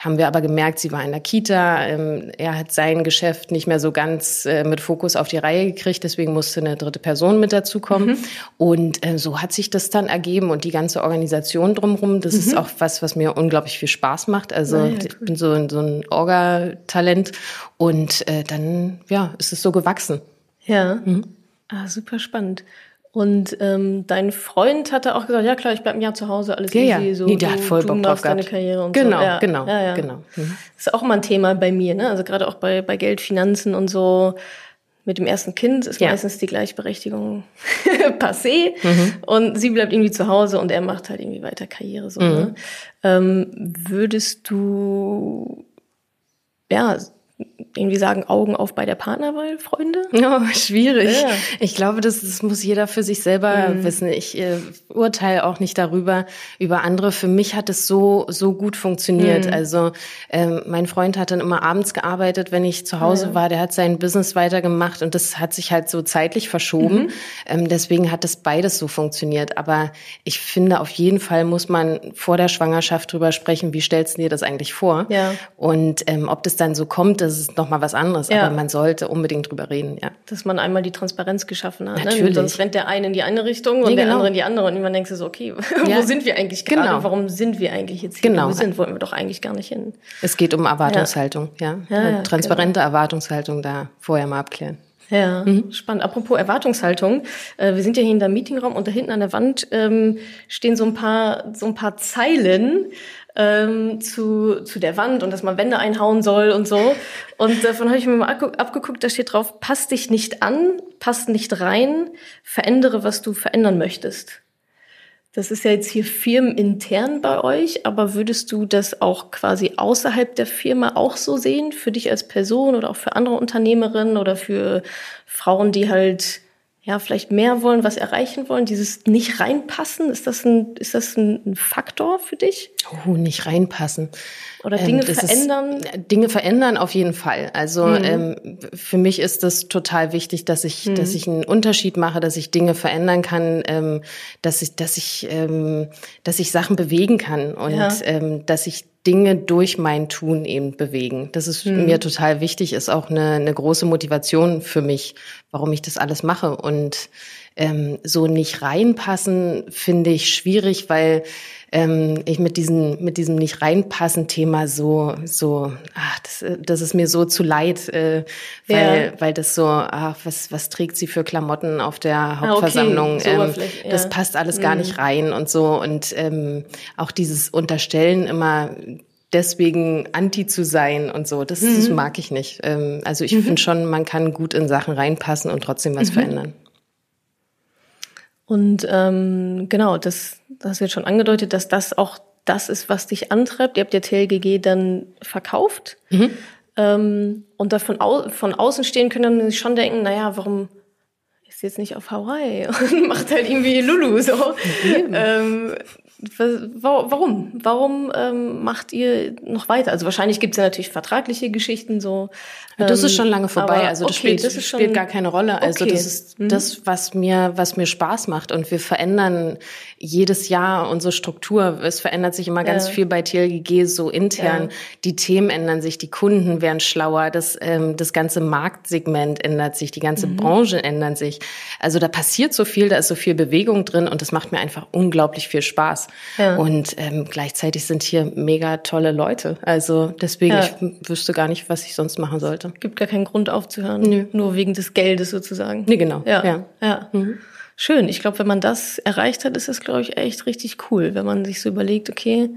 S1: haben wir aber gemerkt, sie war in der Kita. Ähm, er hat sein Geschäft nicht mehr so ganz äh, mit Fokus auf die Reihe gekriegt, deswegen musste eine dritte Person mit dazukommen. Mhm. Und äh, so hat sich das dann ergeben und die ganze Organisation drumherum, das mhm. ist auch was, was mir unglaublich viel Spaß macht. Also ja, ja, cool. ich bin so, so ein Orga-Talent und äh, dann ja, ist es so gewachsen.
S2: Ja. Mhm. Ah, super spannend. Und ähm, dein Freund hatte auch gesagt, ja klar, ich bleib ein Jahr zu Hause, alles
S1: ja, easy. Ja. So, nee, der du, hat voll Bock drauf
S2: deine Karriere und
S1: genau,
S2: so.
S1: Ja, genau, ja, ja. genau.
S2: Mhm. Das ist auch immer ein Thema bei mir, ne? Also gerade auch bei, bei Geld, Finanzen und so. Mit dem ersten Kind ist ja. meistens die Gleichberechtigung *laughs* passé mhm. und sie bleibt irgendwie zu Hause und er macht halt irgendwie weiter Karriere. So, mhm. ne? ähm, würdest du ja irgendwie sagen, Augen auf bei der Partnerwahl, Freunde? *laughs*
S1: Oh, schwierig. Ja. Ich glaube, das, das muss jeder für sich selber mhm. wissen. Ich äh, urteile auch nicht darüber, über andere. Für mich hat es so, so gut funktioniert. Mhm. Also ähm, mein Freund hat dann immer abends gearbeitet, wenn ich zu Hause ja. war. Der hat sein Business weitergemacht und das hat sich halt so zeitlich verschoben. Mhm. Ähm, deswegen hat das beides so funktioniert. Aber ich finde, auf jeden Fall muss man vor der Schwangerschaft drüber sprechen, wie stellst du dir das eigentlich vor? Ja. Und ähm, ob das dann so kommt, das ist noch mal was anderes. Ja. Aber man sollte unbedingt drüber reden, ja.
S2: Dass man einmal die Transparenz geschaffen hat.
S1: Ne? Natürlich. Ne?
S2: Sonst rennt der eine in die eine Richtung und nee, der genau. andere in die andere. Und man denkt so, okay, *laughs* ja. wo sind wir eigentlich gerade? Genau. Warum sind wir eigentlich jetzt hier? Genau. Wo sind, wollen wir doch eigentlich gar nicht hin.
S1: Es geht um Erwartungshaltung, ja. ja. Transparente genau. Erwartungshaltung da vorher mal abklären.
S2: Ja, mhm. spannend. Apropos Erwartungshaltung, äh, wir sind ja hier in der Meetingraum und da hinten an der Wand ähm, stehen so ein paar so ein paar Zeilen ähm, zu, zu der Wand und dass man Wände einhauen soll und so. Und davon habe ich mir mal abgeguckt, da steht drauf, pass dich nicht an, pass nicht rein, verändere, was du verändern möchtest. Das ist ja jetzt hier firmenintern bei euch, aber würdest du das auch quasi außerhalb der Firma auch so sehen, für dich als Person oder auch für andere Unternehmerinnen oder für Frauen, die halt ja, vielleicht mehr wollen, was erreichen wollen, dieses nicht reinpassen, ist das ein, ist das ein, Faktor für dich?
S1: Oh, nicht reinpassen.
S2: Oder Dinge ähm, verändern?
S1: Ist, Dinge verändern auf jeden Fall. Also mhm. ähm, für mich ist das total wichtig, dass ich, mhm. dass ich einen Unterschied mache, dass ich Dinge verändern kann, ähm, dass ich, dass ich, ähm, dass ich Sachen bewegen kann und ja. ähm, dass ich Dinge durch mein Tun eben bewegen. Das ist mhm. mir total wichtig, ist auch eine, eine große Motivation für mich, warum ich das alles mache. Und ähm, so nicht reinpassen finde ich schwierig, weil ähm, ich mit diesem mit diesem nicht reinpassen Thema so so ach das, das ist mir so zu leid, äh, weil ja. weil das so ach was was trägt sie für Klamotten auf der Hauptversammlung? Ah, okay. so ähm, ja. Das passt alles mhm. gar nicht rein und so und ähm, auch dieses Unterstellen immer deswegen anti zu sein und so, das, mhm. das mag ich nicht. Ähm, also ich mhm. finde schon, man kann gut in Sachen reinpassen und trotzdem was mhm. verändern.
S2: Und ähm, genau, das, das hast du jetzt schon angedeutet, dass das auch das ist, was dich antreibt. Ihr habt ja TLGG dann verkauft. Mhm. Ähm, und davon au von außen stehen können dann schon denken, naja, warum ist jetzt nicht auf Hawaii *laughs* und macht halt irgendwie Lulu so. Ähm, warum? Warum ähm, macht ihr noch weiter? Also wahrscheinlich gibt es ja natürlich vertragliche Geschichten so.
S1: das ist schon lange vorbei. also das, okay, spielt, das spielt schon, gar keine Rolle. Also okay. das ist mhm. das, was mir, was mir Spaß macht. Und wir verändern jedes Jahr unsere Struktur. Es verändert sich immer ganz ja. viel bei TLGG so intern. Ja. Die Themen ändern sich, die Kunden werden schlauer, das, ähm, das ganze Marktsegment ändert sich, die ganze mhm. Branche ändert sich. Also da passiert so viel, da ist so viel Bewegung drin und das macht mir einfach unglaublich viel Spaß. Ja. Und ähm, gleichzeitig sind hier mega tolle Leute. Also deswegen, ja. ich wüsste gar nicht, was ich sonst machen sollte.
S2: Gibt gar keinen Grund aufzuhören. Nö. Nur wegen des Geldes sozusagen.
S1: Nee, genau.
S2: Ja. ja. ja. Mhm schön. Ich glaube, wenn man das erreicht hat, ist das, glaube ich, echt richtig cool, wenn man sich so überlegt, okay,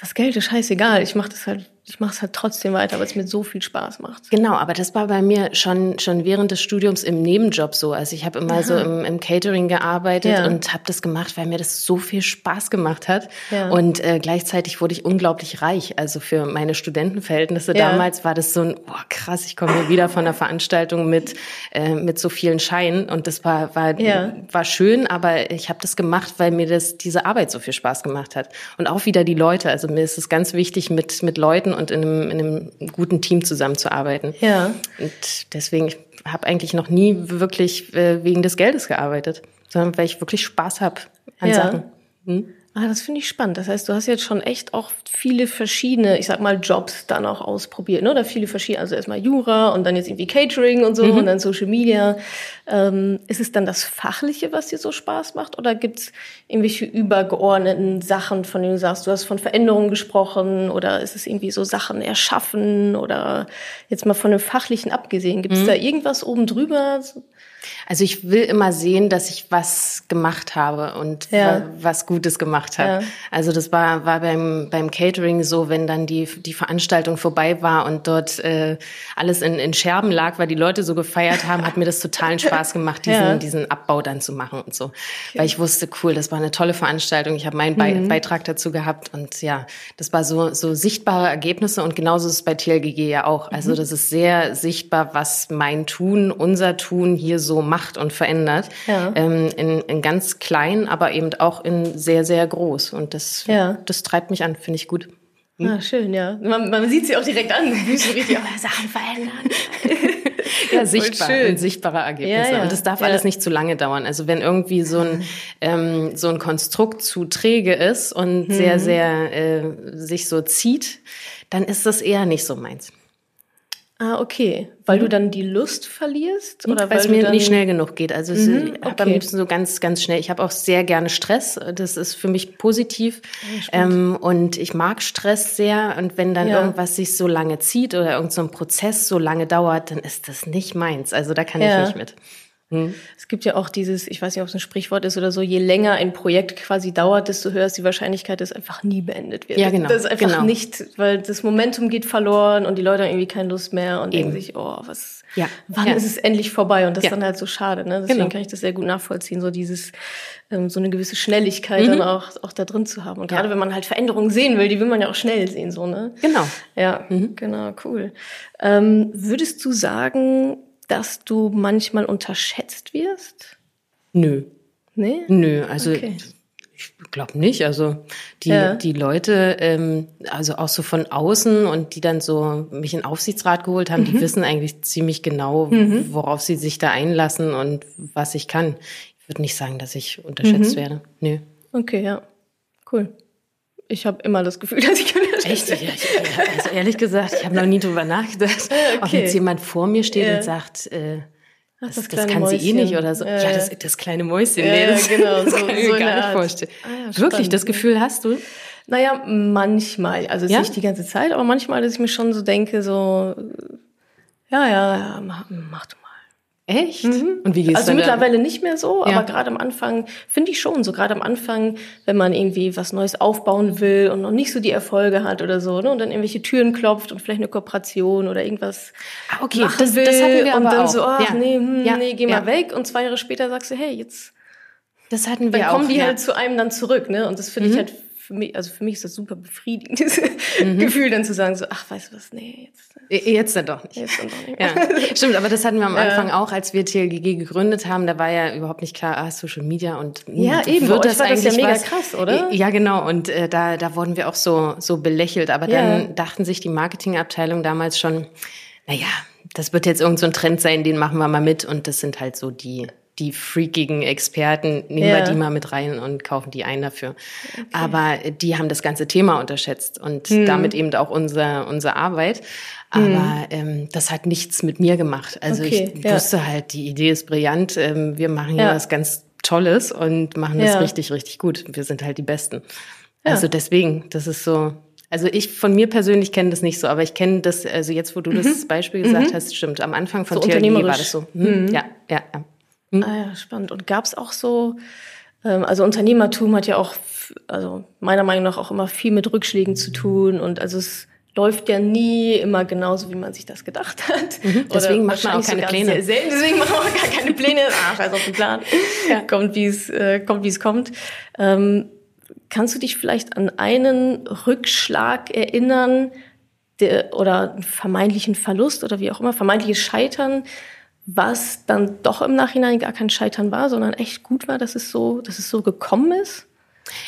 S2: das Geld ist scheißegal, ich mache das halt, ich mache es halt trotzdem weiter, weil es mir so viel Spaß macht.
S1: Genau, aber das war bei mir schon schon während des Studiums im Nebenjob so. Also ich habe immer Aha. so im, im, Catering gearbeitet ja. und habe das gemacht, weil mir das so viel Spaß gemacht hat. Ja. Und äh, gleichzeitig wurde ich unglaublich reich. Also für meine Studentenverhältnisse ja. damals war das so ein, oh krass, ich komme hier wieder von einer Veranstaltung mit äh, mit so vielen Scheinen und das war war war schön, aber ich habe das gemacht, weil mir das diese Arbeit so viel Spaß gemacht hat. Und auch wieder die Leute. Also mir ist es ganz wichtig, mit mit Leuten und in einem, in einem guten Team zusammenzuarbeiten. Ja. Und deswegen, ich habe eigentlich noch nie wirklich äh, wegen des Geldes gearbeitet, sondern weil ich wirklich Spaß habe an ja. Sachen. Hm?
S2: Ah, das finde ich spannend. Das heißt, du hast jetzt schon echt auch viele verschiedene, ich sag mal, Jobs dann auch ausprobiert, ne? Oder viele verschiedene, also erstmal Jura und dann jetzt irgendwie Catering und so mhm. und dann Social Media. Ähm, ist es dann das Fachliche, was dir so Spaß macht? Oder gibt's irgendwelche übergeordneten Sachen, von denen du sagst, du hast von Veränderungen gesprochen oder ist es irgendwie so Sachen erschaffen oder jetzt mal von dem Fachlichen abgesehen, gibt es mhm. da irgendwas oben drüber?
S1: Also ich will immer sehen, dass ich was gemacht habe und ja. was Gutes gemacht habe. Ja. Also das war, war beim, beim Catering so, wenn dann die, die Veranstaltung vorbei war und dort äh, alles in, in Scherben lag, weil die Leute so gefeiert haben, hat mir das totalen *laughs* Spaß gemacht, diesen, ja. diesen Abbau dann zu machen und so. Okay. Weil ich wusste, cool, das war eine tolle Veranstaltung. Ich habe meinen Be mhm. Beitrag dazu gehabt und ja, das war so, so sichtbare Ergebnisse und genauso ist es bei TLGG ja auch. Also mhm. das ist sehr sichtbar, was mein Tun, unser Tun hier so macht und verändert. Ja. Ähm, in, in ganz klein, aber eben auch in sehr, sehr groß. Und das, ja. das treibt mich an, finde ich gut.
S2: Hm? Ah, schön, ja. Man, man sieht sie auch direkt an, wie sie richtig *laughs* Sachen verändern. *laughs*
S1: ja, sichtbar, sichtbare Ergebnisse. Ja, ja. Und das darf ja. alles nicht zu lange dauern. Also wenn irgendwie so ein, ähm, so ein Konstrukt zu träge ist und mhm. sehr, sehr äh, sich so zieht, dann ist das eher nicht so meins.
S2: Ah, okay. Weil mhm. du dann die Lust verlierst?
S1: Oder weil es mir nicht schnell genug geht. Also mhm, ich habe am liebsten so ganz, ganz schnell. Ich habe auch sehr gerne Stress. Das ist für mich positiv. Ja, ähm, und ich mag Stress sehr. Und wenn dann ja. irgendwas sich so lange zieht oder irgendein so Prozess so lange dauert, dann ist das nicht meins. Also da kann ja. ich nicht mit.
S2: Hm. Es gibt ja auch dieses, ich weiß nicht, ob es ein Sprichwort ist oder so, je länger ein Projekt quasi dauert, desto höher ist die Wahrscheinlichkeit, dass es einfach nie beendet wird.
S1: Ja, genau.
S2: Das ist einfach
S1: genau.
S2: nicht, weil das Momentum geht verloren und die Leute haben irgendwie keine Lust mehr und Eben. denken sich, oh, was, ja. wann ja. ist es endlich vorbei? Und das ja. ist dann halt so schade. Ne? Deswegen genau. kann ich das sehr gut nachvollziehen, so dieses, ähm, so eine gewisse Schnelligkeit mhm. dann auch, auch da drin zu haben. Und gerade wenn man halt Veränderungen sehen will, die will man ja auch schnell sehen, so, ne?
S1: Genau.
S2: Ja, mhm. genau, cool. Ähm, würdest du sagen, dass du manchmal unterschätzt wirst?
S1: Nö. Nee? Nö, also okay. ich glaube nicht. Also die, ja. die Leute, ähm, also auch so von außen und die dann so mich in Aufsichtsrat geholt haben, mhm. die wissen eigentlich ziemlich genau, mhm. worauf sie sich da einlassen und was ich kann. Ich würde nicht sagen, dass ich unterschätzt mhm. werde. Nö.
S2: Okay, ja. Cool. Ich habe immer das Gefühl, *laughs* dass ich
S1: Echt? Ja, ich, also ehrlich gesagt, ich habe noch nie drüber nachgedacht, *laughs* okay. ob jetzt jemand vor mir steht ja. und sagt, äh, das, das, das kann Mäuschen. sie eh nicht oder so. Ja, ja das, das kleine Mäuschen. Nee, das, *laughs*
S2: genau,
S1: das kann ich so mir gar nicht vorstellen. Ah, ja, Wirklich, das Gefühl hast du?
S2: Naja, manchmal. Also ja? nicht die ganze Zeit, aber manchmal, dass ich mir schon so denke, so, ja, ja, ja mach, mach du.
S1: Echt?
S2: Mhm. Und wie geht's Also mittlerweile dann? nicht mehr so, ja. aber gerade am Anfang finde ich schon so. Gerade am Anfang, wenn man irgendwie was Neues aufbauen will und noch nicht so die Erfolge hat oder so, ne, und dann irgendwelche Türen klopft und vielleicht eine Kooperation oder irgendwas
S1: ah, okay. machen das, will das hatten wir
S2: und
S1: aber
S2: dann
S1: auch.
S2: so, ach ja. nee, hm, ja. nee, geh mal weg und zwei Jahre später sagst du, hey, jetzt.
S1: Das hatten wir
S2: dann
S1: auch.
S2: Dann kommen die halt zu einem dann zurück, ne? Und das finde mhm. ich halt für mich, also für mich ist das super befriedigendes *laughs* mhm. Gefühl, dann zu sagen, so, ach, weißt du was, nee,
S1: jetzt. Jetzt dann doch nicht. Jetzt dann doch nicht. Ja. *laughs* Stimmt, aber das hatten wir am Anfang auch, als wir TLGG gegründet haben, da war ja überhaupt nicht klar, ah, Social Media und
S2: hm, ja, eben, wird das war eigentlich das ja mega was? krass, oder?
S1: Ja, genau, und äh, da, da wurden wir auch so, so belächelt, aber ja. dann dachten sich die Marketingabteilung damals schon, naja, das wird jetzt irgendein so Trend sein, den machen wir mal mit und das sind halt so die die freakigen Experten, nehmen ja. wir die mal mit rein und kaufen die ein dafür. Okay. Aber die haben das ganze Thema unterschätzt und hm. damit eben auch unsere, unsere Arbeit. Aber hm. ähm, das hat nichts mit mir gemacht. Also okay, ich ja. wusste halt, die Idee ist brillant. Ähm, wir machen hier ja. was ganz Tolles und machen das richtig, richtig gut. Wir sind halt die Besten. Also deswegen, das ist so, also ich von mir persönlich kenne das nicht so, aber ich kenne das, also jetzt, wo du mhm. das Beispiel gesagt mhm. hast, stimmt. Am Anfang von
S2: so
S1: TLG war das so.
S2: Hm, mhm. Ja, ja, ja. Hm? Ah ja, spannend. Und gab es auch so, ähm, also Unternehmertum hat ja auch, also meiner Meinung nach auch immer viel mit Rückschlägen zu tun und also es läuft ja nie immer genauso, wie man sich das gedacht hat.
S1: Mhm, deswegen macht man auch keine Pläne.
S2: Selten, deswegen machen wir auch gar keine Pläne. *laughs* Ah, scheiß auf den Plan. Ja. Kommt, wie es äh, kommt, wie es kommt. Ähm, kannst du dich vielleicht an einen Rückschlag erinnern der, oder einen vermeintlichen Verlust oder wie auch immer, vermeintliches Scheitern, was dann doch im Nachhinein gar kein Scheitern war, sondern echt gut war, dass es so, dass es so gekommen ist?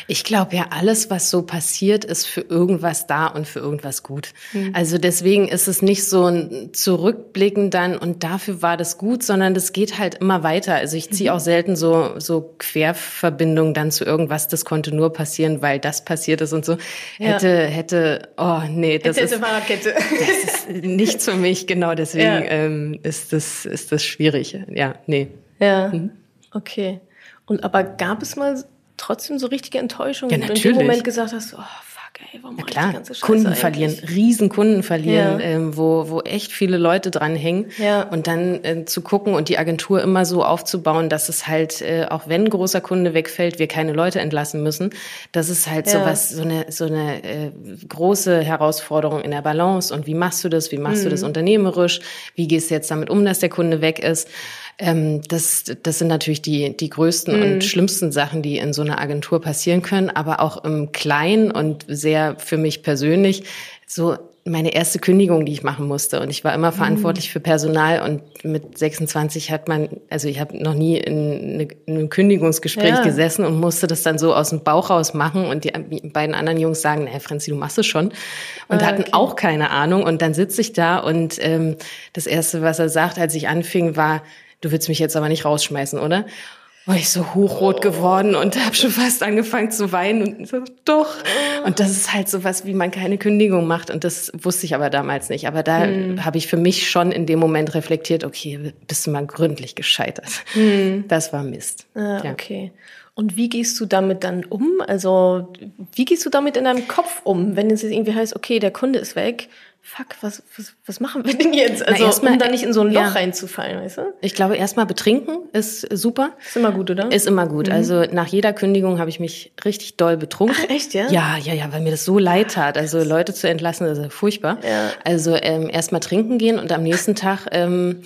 S1: Ich glaube ja, alles, was so passiert, ist für irgendwas da und für irgendwas gut. Mhm. Also deswegen ist es nicht so ein Zurückblicken dann und dafür war das gut, sondern das geht halt immer weiter. Also ich ziehe mhm. auch selten so, so Querverbindungen dann zu irgendwas, das konnte nur passieren, weil das passiert ist und so. Ja. Hätte, hätte, oh nee, das hätte, ist,
S2: Fahrradkette.
S1: das ist nichts für mich, genau deswegen ja. ähm, ist, das, ist das schwierig. Ja, nee.
S2: Ja, mhm. okay. Und aber gab es mal trotzdem so richtige Enttäuschung,
S1: ja,
S2: wo du in dem Moment gesagt hast, oh ey, warum
S1: ja, klar. Kunden eigentlich? verlieren, riesen Kunden verlieren, ja. ähm, wo, wo echt viele Leute dran hängen. Ja. Und dann äh, zu gucken und die Agentur immer so aufzubauen, dass es halt, äh, auch wenn ein großer Kunde wegfällt, wir keine Leute entlassen müssen. Das ist halt ja. so was, so eine, so eine äh, große Herausforderung in der Balance. Und wie machst du das? Wie machst mhm. du das mhm. unternehmerisch? Wie gehst du jetzt damit um, dass der Kunde weg ist? Ähm, das, das sind natürlich die, die größten mhm. und schlimmsten Sachen, die in so einer Agentur passieren können, aber auch im Kleinen und sehr für mich persönlich so meine erste Kündigung, die ich machen musste. Und ich war immer verantwortlich mhm. für Personal und mit 26 hat man, also ich habe noch nie in, eine, in einem Kündigungsgespräch ja. gesessen und musste das dann so aus dem Bauch raus machen. Und die beiden anderen Jungs sagen, naja, Franzi, du machst es schon. Und ah, hatten okay. auch keine Ahnung. Und dann sitze ich da und ähm, das Erste, was er sagt, als ich anfing, war, du willst mich jetzt aber nicht rausschmeißen, oder? War ich so hochrot geworden und habe schon fast angefangen zu weinen und so, doch. Und das ist halt so was, wie man keine Kündigung macht und das wusste ich aber damals nicht. Aber da hm. habe ich für mich schon in dem Moment reflektiert, okay, bist du mal gründlich gescheitert. Hm. Das war Mist.
S2: Ah, ja. Okay. Und wie gehst du damit dann um? Also, wie gehst du damit in deinem Kopf um, wenn es irgendwie heißt, okay, der Kunde ist weg fuck, was, was, was machen wir denn jetzt? Also, Na, um da nicht in so ein Loch ja. reinzufallen, weißt du?
S1: Ich glaube, erstmal betrinken ist super.
S2: Ist immer gut, oder?
S1: Ist immer gut. Mhm. Also nach jeder Kündigung habe ich mich richtig doll betrunken.
S2: Ach, echt, ja?
S1: Ja, ja, ja, weil mir das so leid tat. Also Leute zu entlassen, das ist furchtbar. Ja. Also ähm, erstmal trinken gehen und am nächsten Tag, ähm,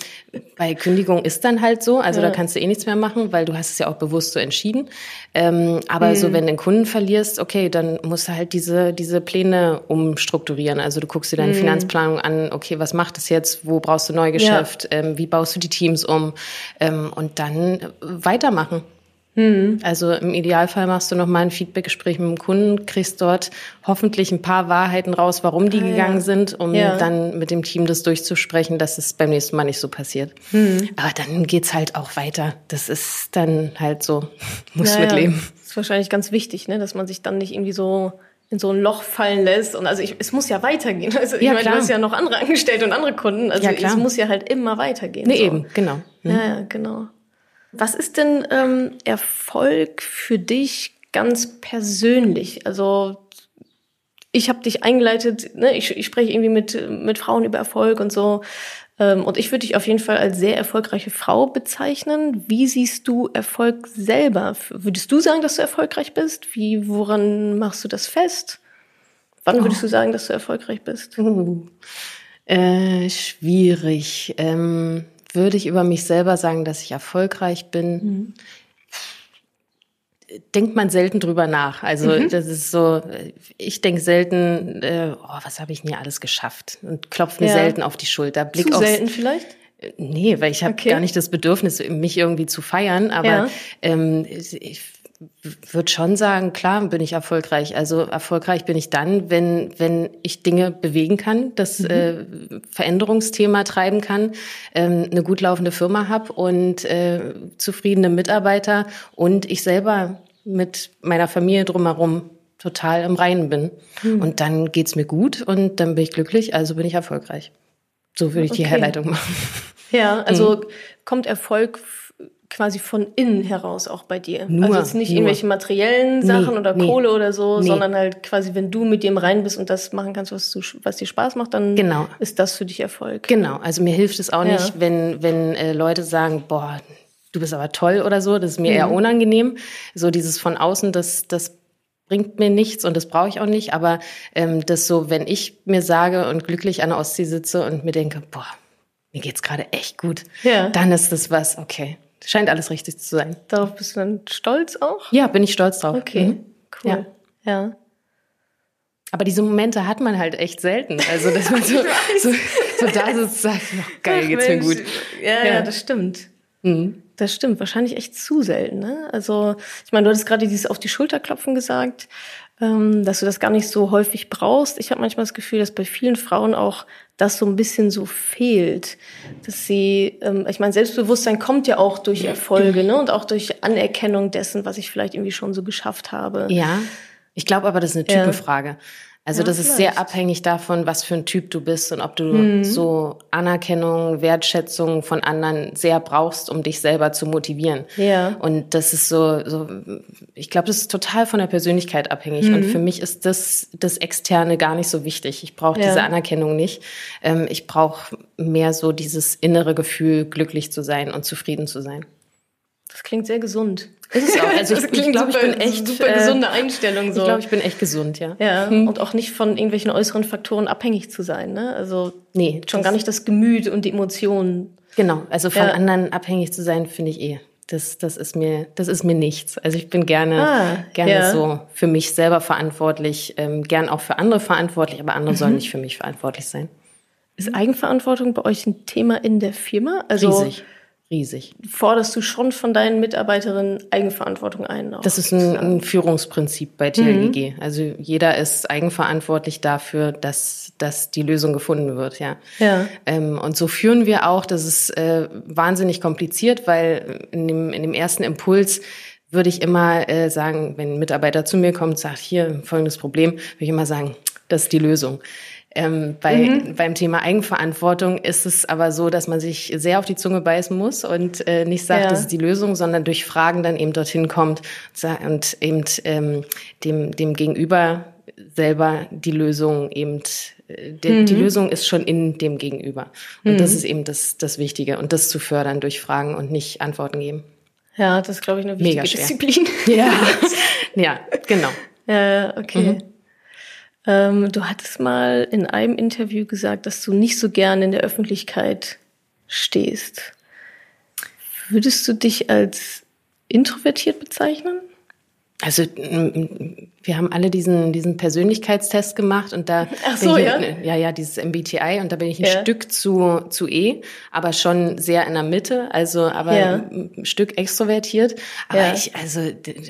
S1: bei Kündigung ist dann halt so, also ja. da kannst du eh nichts mehr machen, weil du hast es ja auch bewusst so entschieden. Ähm, aber mhm. so, wenn du den Kunden verlierst, okay, dann musst du halt diese, diese Pläne umstrukturieren. Also du guckst dir deine mhm. Finanzplanung an, okay, was macht es jetzt, wo brauchst du Neugeschäft, ja. ähm, wie baust du die Teams um ähm, und dann weitermachen. Mhm. Also im Idealfall machst du noch mal ein Feedbackgespräch mit dem Kunden, kriegst dort hoffentlich ein paar Wahrheiten raus, warum die ah, gegangen ja. sind, um ja. dann mit dem Team das durchzusprechen, dass es beim nächsten Mal nicht so passiert. Mhm. Aber dann geht's halt auch weiter. Das ist dann halt so, *laughs* muss ja, mitleben.
S2: Das ist wahrscheinlich ganz wichtig, ne, dass man sich dann nicht irgendwie so in so ein Loch fallen lässt. Und also ich, es muss ja weitergehen. *laughs* Also ich ja, meine, du hast ja noch andere Angestellte und andere Kunden. Also ja, es muss ja halt immer weitergehen.
S1: Nee, so. eben, genau.
S2: Mhm. Ja, genau. Was ist denn ähm, Erfolg für dich ganz persönlich? Also ich habe dich eingeleitet, ne? ich, ich spreche irgendwie mit, mit Frauen über Erfolg und so. Ähm, und ich würde dich auf jeden Fall als sehr erfolgreiche Frau bezeichnen. Wie siehst du Erfolg selber? Würdest du sagen, dass du erfolgreich bist? Wie, woran machst du das fest? Wann würdest oh. du sagen, dass du erfolgreich bist?
S1: Uh, äh, schwierig. Ähm, würde ich über mich selber sagen, dass ich erfolgreich bin? Mhm. Denkt man selten drüber nach. Also mhm. das ist so, ich denke selten, äh, oh, was habe ich denn hier alles geschafft? Und klopfe mir ja. selten auf die Schulter.
S2: Blick Zu selten vielleicht?
S1: Nee, weil ich habe okay. gar nicht das Bedürfnis, mich irgendwie zu feiern. Aber ja. ähm, ich würde schon sagen, klar bin ich erfolgreich. Also erfolgreich bin ich dann, wenn, wenn ich Dinge bewegen kann, das mhm. äh, Veränderungsthema treiben kann, ähm, eine gut laufende Firma habe und äh, zufriedene Mitarbeiter und ich selber mit meiner Familie drumherum total im Reinen bin. Mhm. Und dann geht's mir gut und dann bin ich glücklich, also bin ich erfolgreich. So würde ich okay. die Herleitung machen.
S2: Ja, *laughs* also mhm. kommt Erfolg quasi von innen heraus auch bei dir. Nur, also jetzt nicht nur. irgendwelche materiellen Sachen nee, oder nee, Kohle oder so, nee. sondern halt quasi, wenn du mit dem rein bist und das machen kannst, was, du, was dir Spaß macht, dann genau. ist das für dich Erfolg.
S1: Genau, also mir hilft es auch ja. nicht, wenn, wenn äh, Leute sagen, boah, du bist aber toll oder so, das ist mir mhm. eher unangenehm. So dieses von außen, das, das bringt mir nichts und das brauche ich auch nicht. Aber ähm, das so, wenn ich mir sage und glücklich an der Ostsee sitze und mir denke, boah, mir geht's gerade echt gut, ja. dann ist das was, okay. Scheint alles richtig zu sein.
S2: Darauf bist du dann stolz auch?
S1: Ja, bin ich stolz drauf.
S2: Okay, mhm. cool. Ja. ja.
S1: Aber diese Momente hat man halt echt selten. Also, dass man *laughs* so, so, so da sitzt sagt, oh, geil, Ach, geht's Mensch. mir gut.
S2: Ja, ja, ja, das stimmt. Mhm. Das stimmt, wahrscheinlich echt zu selten. Ne? Also, ich meine, du hattest gerade dieses auf die Schulter klopfen gesagt, ähm, dass du das gar nicht so häufig brauchst. Ich habe manchmal das Gefühl, dass bei vielen Frauen auch das so ein bisschen so fehlt, dass sie, ähm, ich meine, Selbstbewusstsein kommt ja auch durch Erfolge, ne, und auch durch Anerkennung dessen, was ich vielleicht irgendwie schon so geschafft habe.
S1: Ja, ich glaube aber, das ist eine Typenfrage. Ja. Also ja, das vielleicht. ist sehr abhängig davon, was für ein Typ du bist und ob du mhm. so Anerkennung, Wertschätzung von anderen sehr brauchst, um dich selber zu motivieren. Ja. Und das ist so, so ich glaube, das ist total von der Persönlichkeit abhängig. Mhm. Und für mich ist das, das Externe gar nicht so wichtig. Ich brauche ja. diese Anerkennung nicht. Ähm, ich brauche mehr so dieses innere Gefühl, glücklich zu sein und zufrieden zu sein.
S2: Das klingt sehr gesund.
S1: Ist es auch. Also *laughs* ich, ich glaube, ich bin echt
S2: super äh, gesunde Einstellung so.
S1: Ich glaube, ich bin echt gesund, ja.
S2: Ja, hm. und auch nicht von irgendwelchen äußeren Faktoren abhängig zu sein, ne? Also nee, schon gar nicht das Gemüt und die Emotionen.
S1: Genau, also von ja. anderen abhängig zu sein, finde ich eh. Das, das ist mir, das ist mir nichts. Also ich bin gerne, ah, gerne ja. so für mich selber verantwortlich, ähm, gern auch für andere verantwortlich, aber andere mhm. sollen nicht für mich verantwortlich sein.
S2: Ist Eigenverantwortung bei euch ein Thema in der Firma?
S1: Also Riesig riesig.
S2: Forderst du schon von deinen Mitarbeiterinnen Eigenverantwortung ein?
S1: Das ist ein, ein, Führungsprinzip bei TLGG. Mhm. Also jeder ist eigenverantwortlich dafür, dass, dass die Lösung gefunden wird, ja. ja. Ähm, und so führen wir auch. Das ist äh, wahnsinnig kompliziert, weil in dem, in dem ersten Impuls würde ich immer äh, sagen, wenn ein Mitarbeiter zu mir kommt und sagt, hier folgendes Problem, würde ich immer sagen, das ist die Lösung. Ähm, bei, mhm. Beim Thema Eigenverantwortung ist es aber so, dass man sich sehr auf die Zunge beißen muss und äh, nicht sagt, ja. das ist die Lösung, sondern durch Fragen dann eben dorthin kommt und eben ähm, dem, dem Gegenüber selber die Lösung eben, äh, die, mhm. die Lösung ist schon in dem Gegenüber. Und mhm. das ist eben das, das Wichtige und das zu fördern durch Fragen und nicht Antworten geben.
S2: Ja, das ist, glaube ich, eine wichtige Disziplin.
S1: Ja, *laughs* ja genau.
S2: Ja, okay. Mhm. Ähm, du hattest mal in einem Interview gesagt, dass du nicht so gern in der Öffentlichkeit stehst. Würdest du dich als introvertiert bezeichnen?
S1: Also wir haben alle diesen, diesen Persönlichkeitstest gemacht und da *laughs*
S2: Ach so,
S1: ich,
S2: ja?
S1: ja, ja, dieses MBTI und da bin ich ein ja. Stück zu, zu E, aber schon sehr in der Mitte, also aber ja. ein Stück extrovertiert. Aber ja. ich, also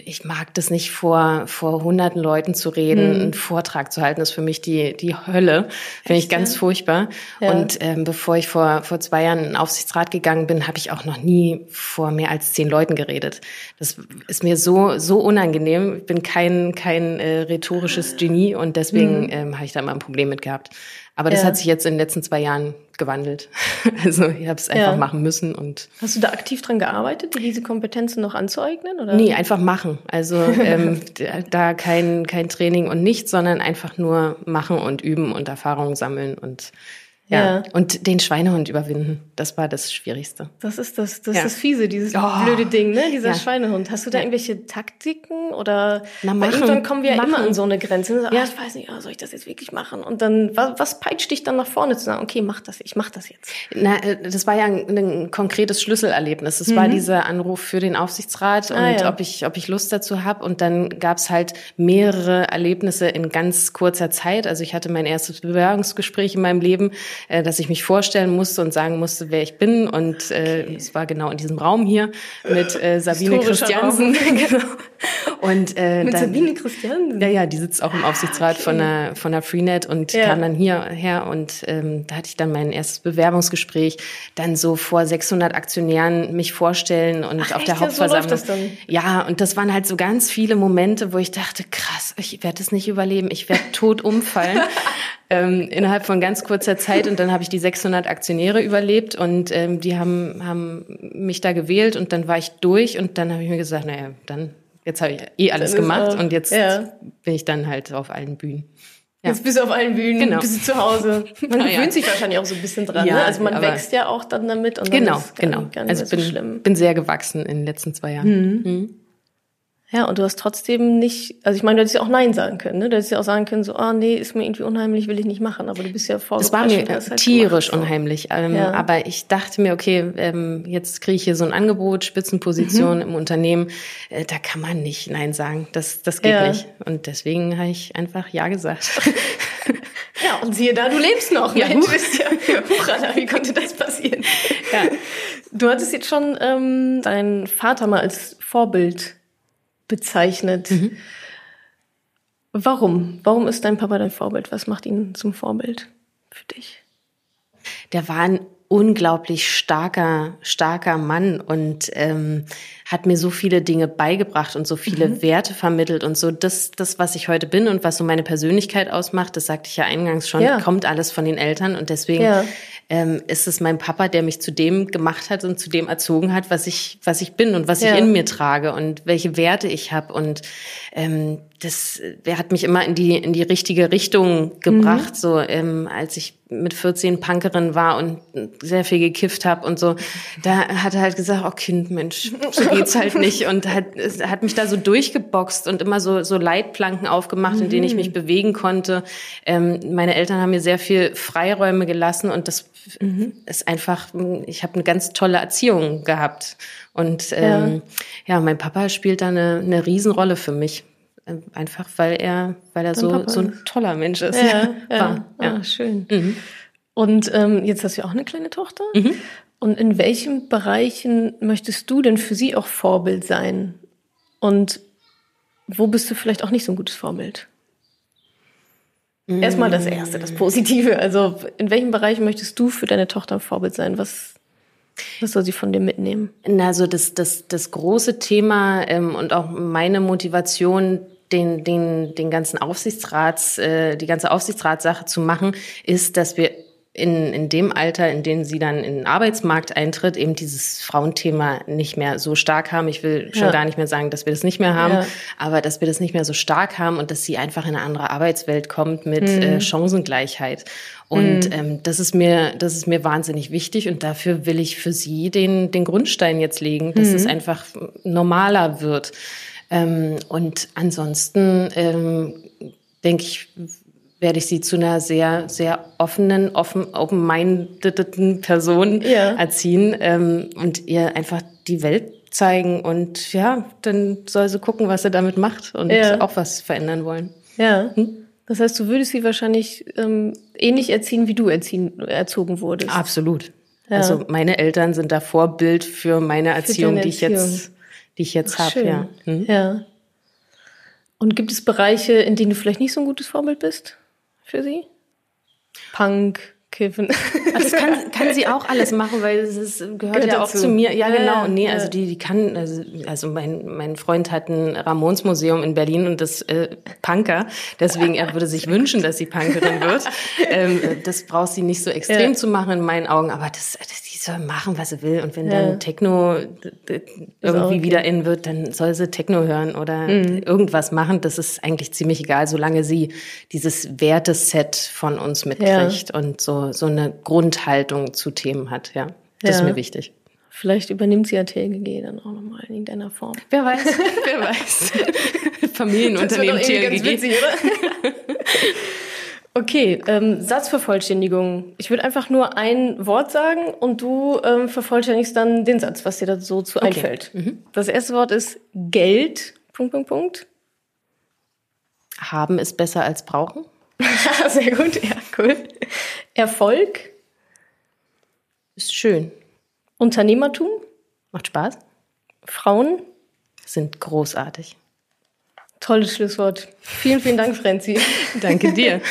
S1: ich mag das nicht vor, vor hunderten Leuten zu reden, hm. einen Vortrag zu halten, das ist für mich die, die Hölle. Finde ich ganz furchtbar. Und ähm, bevor ich vor, vor zwei Jahren in den Aufsichtsrat gegangen bin, habe ich auch noch nie vor mehr als zehn Leuten geredet. Das ist mir so, so unangenehm. Ich bin kein, kein kein äh, rhetorisches Genie und deswegen mhm. ähm, habe ich da immer ein Problem mit gehabt. Aber das ja. hat sich jetzt in den letzten zwei Jahren gewandelt. *laughs* Also ich habe es einfach ja. machen müssen und.
S2: Hast du da aktiv dran gearbeitet, dir diese Kompetenzen noch anzueignen? Oder?
S1: Nee, einfach machen. Also ähm, *laughs* da kein, kein Training und nichts, sondern einfach nur machen und üben und Erfahrungen sammeln und ja. ja. Und den Schweinehund überwinden, das war das Schwierigste.
S2: Das ist das, das ja. ist das fiese, dieses oh. blöde Ding, ne? Dieser ja. Schweinehund. Hast du da irgendwelche Taktiken oder?
S1: Na, machen,
S2: irgendwann kommen wir ja immer an so eine Grenze. So, ja. Ah, ich weiß nicht, oh, soll ich das jetzt wirklich machen? Und dann, was, was peitscht dich dann nach vorne zu sagen? Okay, mach das, ich mach das jetzt.
S1: Na, äh, das war ja ein, ein konkretes Schlüsselerlebnis. Das mhm. war dieser Anruf für den Aufsichtsrat ah, und ob ich, ob ich Lust dazu habe. Und dann gab's halt mehrere Erlebnisse in ganz kurzer Zeit. Also ich hatte mein erstes Bewerbungsgespräch in meinem Leben äh, dass ich mich vorstellen musste und sagen musste, wer ich bin. Und äh, okay. es war genau in diesem Raum hier mit äh, Sabine Christiansen. *laughs* genau.
S2: Und äh, mit dann, Sabine Christiansen?
S1: Ja, ja, die sitzt auch im Aufsichtsrat okay. von der von der Freenet und ja. kam dann hierher und ähm, da hatte ich dann mein erstes Bewerbungsgespräch, dann so vor 600 Aktionären mich vorstellen und Ach, auf der Hauptversammlung.
S2: So
S1: ja, und das waren halt so ganz viele Momente, wo ich dachte, krass, ich werde es nicht überleben, ich werde tot umfallen. *laughs* ähm, innerhalb von ganz kurzer Zeit und dann habe ich die 600 Aktionäre überlebt und ähm, die haben, haben mich da gewählt und dann war ich durch und dann habe ich mir gesagt, naja, dann jetzt habe ich eh alles dann gemacht auch, und jetzt ja. bin ich dann halt auf allen Bühnen.
S2: Ja. Jetzt bist du auf allen Bühnen, genau. bist du zu Hause. Man *laughs* gewöhnt ja. sich wahrscheinlich auch so ein bisschen dran. Ja, ne? Also man wächst ja auch dann damit. Und
S1: genau,
S2: ist
S1: genau. Gar, gar also bin, so bin sehr gewachsen in den letzten zwei Jahren. Mhm. Mhm.
S2: Ja, und du hast trotzdem nicht, also ich meine, du hättest ja auch Nein sagen können, ne? Du hättest ja auch sagen können, so, ah, oh, nee, ist mir irgendwie unheimlich, will ich nicht machen, aber du bist ja
S1: voll. Es war mir halt tierisch gemacht, unheimlich, ähm, ja. aber ich dachte mir, okay, ähm, jetzt kriege ich hier so ein Angebot, Spitzenposition mhm. im Unternehmen, äh, da kann man nicht Nein sagen, das, das geht ja. nicht. Und deswegen habe ich einfach Ja gesagt. *laughs*
S2: ja, und siehe da, du lebst noch. Ja, Mensch, bist ja, Hurra, wie konnte das passieren? Ja. Du hattest jetzt schon ähm, deinen Vater mal als Vorbild bezeichnet. Mhm. Warum? Warum ist dein Papa dein Vorbild? Was macht ihn zum Vorbild für dich?
S1: Der war ein unglaublich starker, starker Mann und ähm, hat mir so viele Dinge beigebracht und so viele mhm. Werte vermittelt und so das, das, was ich heute bin und was so meine Persönlichkeit ausmacht, das sagte ich ja eingangs schon, ja. kommt alles von den Eltern und deswegen ja ähm, ist es mein Papa, der mich zu dem gemacht hat und zu dem erzogen hat, was ich, was ich bin und was ja. ich in mir trage und welche Werte ich habe. Und ähm, das, der hat mich immer in die in die richtige Richtung gebracht. Mhm. So ähm, als ich mit 14 Punkerin war und sehr viel gekifft habe und so, da hat er halt gesagt, oh Kind, Mensch, so geht's *laughs* halt nicht und hat hat mich da so durchgeboxt und immer so so Leitplanken aufgemacht, in denen ich mich mhm. bewegen konnte. Ähm, meine Eltern haben mir sehr viel Freiräume gelassen und das mhm. ist einfach, ich habe eine ganz tolle Erziehung gehabt. Und ähm, ja. ja, mein Papa spielt da eine, eine Riesenrolle für mich. Ähm, einfach weil er, weil er so, so ein toller Mensch ist.
S2: Ja, ja. War, ja. Ah, schön. Mhm. Und ähm, jetzt hast du ja auch eine kleine Tochter. Mhm. Und in welchen Bereichen möchtest du denn für sie auch Vorbild sein? Und wo bist du vielleicht auch nicht so ein gutes Vorbild? Erstmal das Erste, das Positive. Also in welchem Bereich möchtest du für deine Tochter ein Vorbild sein? Was, was soll sie von dir mitnehmen?
S1: Also das, das, das große Thema ähm, und auch meine Motivation, den, den, den ganzen Aufsichtsrats, äh, die ganze Aufsichtsratssache zu machen, ist, dass wir in, in dem Alter, in dem sie dann in den Arbeitsmarkt eintritt, eben dieses Frauenthema nicht mehr so stark haben. Ich will schon ja. gar nicht mehr sagen, dass wir das nicht mehr haben, ja. aber dass wir das nicht mehr so stark haben und dass sie einfach in eine andere Arbeitswelt kommt mit mhm. äh, Chancengleichheit. Und mhm. ähm, das ist mir, das ist mir wahnsinnig wichtig und dafür will ich für sie den, den Grundstein jetzt legen, dass mhm. es einfach normaler wird. Ähm, und ansonsten ähm, denke ich, werde ich sie zu einer sehr, sehr offenen, offen, open-mindeden Person ja. erziehen ähm, und ihr einfach die Welt zeigen und ja, dann soll sie gucken, was sie damit macht und ja. auch was verändern wollen.
S2: Ja. Hm? Das heißt, du würdest sie wahrscheinlich ähm, ähnlich erziehen, wie du erziehen, erzogen wurdest.
S1: Absolut. Ja. Also meine Eltern sind da Vorbild für meine Erziehung, für die ich jetzt, die ich jetzt habe. Ja. Hm?
S2: ja. Und gibt es Bereiche, in denen du vielleicht nicht so ein gutes Vorbild bist? für sie? Punk, Kiffen.
S1: Das kann, kann sie auch alles machen, weil es ist, gehört, gehört ja auch zu mir. Ja, genau. Nee, also die, die kann, also, also mein, mein Freund hat ein Ramones-Museum in Berlin und das äh, Punker. Deswegen, er würde sich wünschen, dass sie Punkerin wird. *laughs* Ähm, das braucht sie nicht so extrem ja. zu machen in meinen Augen, aber das, das soll machen, was sie will. Und wenn ja. dann Techno irgendwie wieder in wird, dann soll sie Techno hören oder mhm. irgendwas machen. Das ist eigentlich ziemlich egal, solange sie dieses Werteset von uns mitkriegt ja. und so, so eine Grundhaltung zu Themen hat. Ja, das ja. ist mir wichtig.
S2: Vielleicht übernimmt sie ja TLG dann auch nochmal in irgendeiner Form.
S1: Wer weiß, wer weiß. *laughs* Familienunternehmen TLG. Ganz witzig, oder? *laughs*
S2: Okay, ähm, Satzvervollständigung. Ich würde einfach nur ein Wort sagen und du ähm, vervollständigst dann den Satz, was dir da so zu okay. einfällt. Mhm. Das erste Wort ist Geld. Punkt, Punkt, Punkt.
S1: Haben ist besser als brauchen. *laughs*
S2: Sehr gut, ja, cool. Erfolg.
S1: Ist schön.
S2: Unternehmertum.
S1: Macht Spaß.
S2: Frauen.
S1: Sind großartig.
S2: Tolles Schlusswort. Vielen, vielen Dank, Frenzi.
S1: Danke dir. *laughs*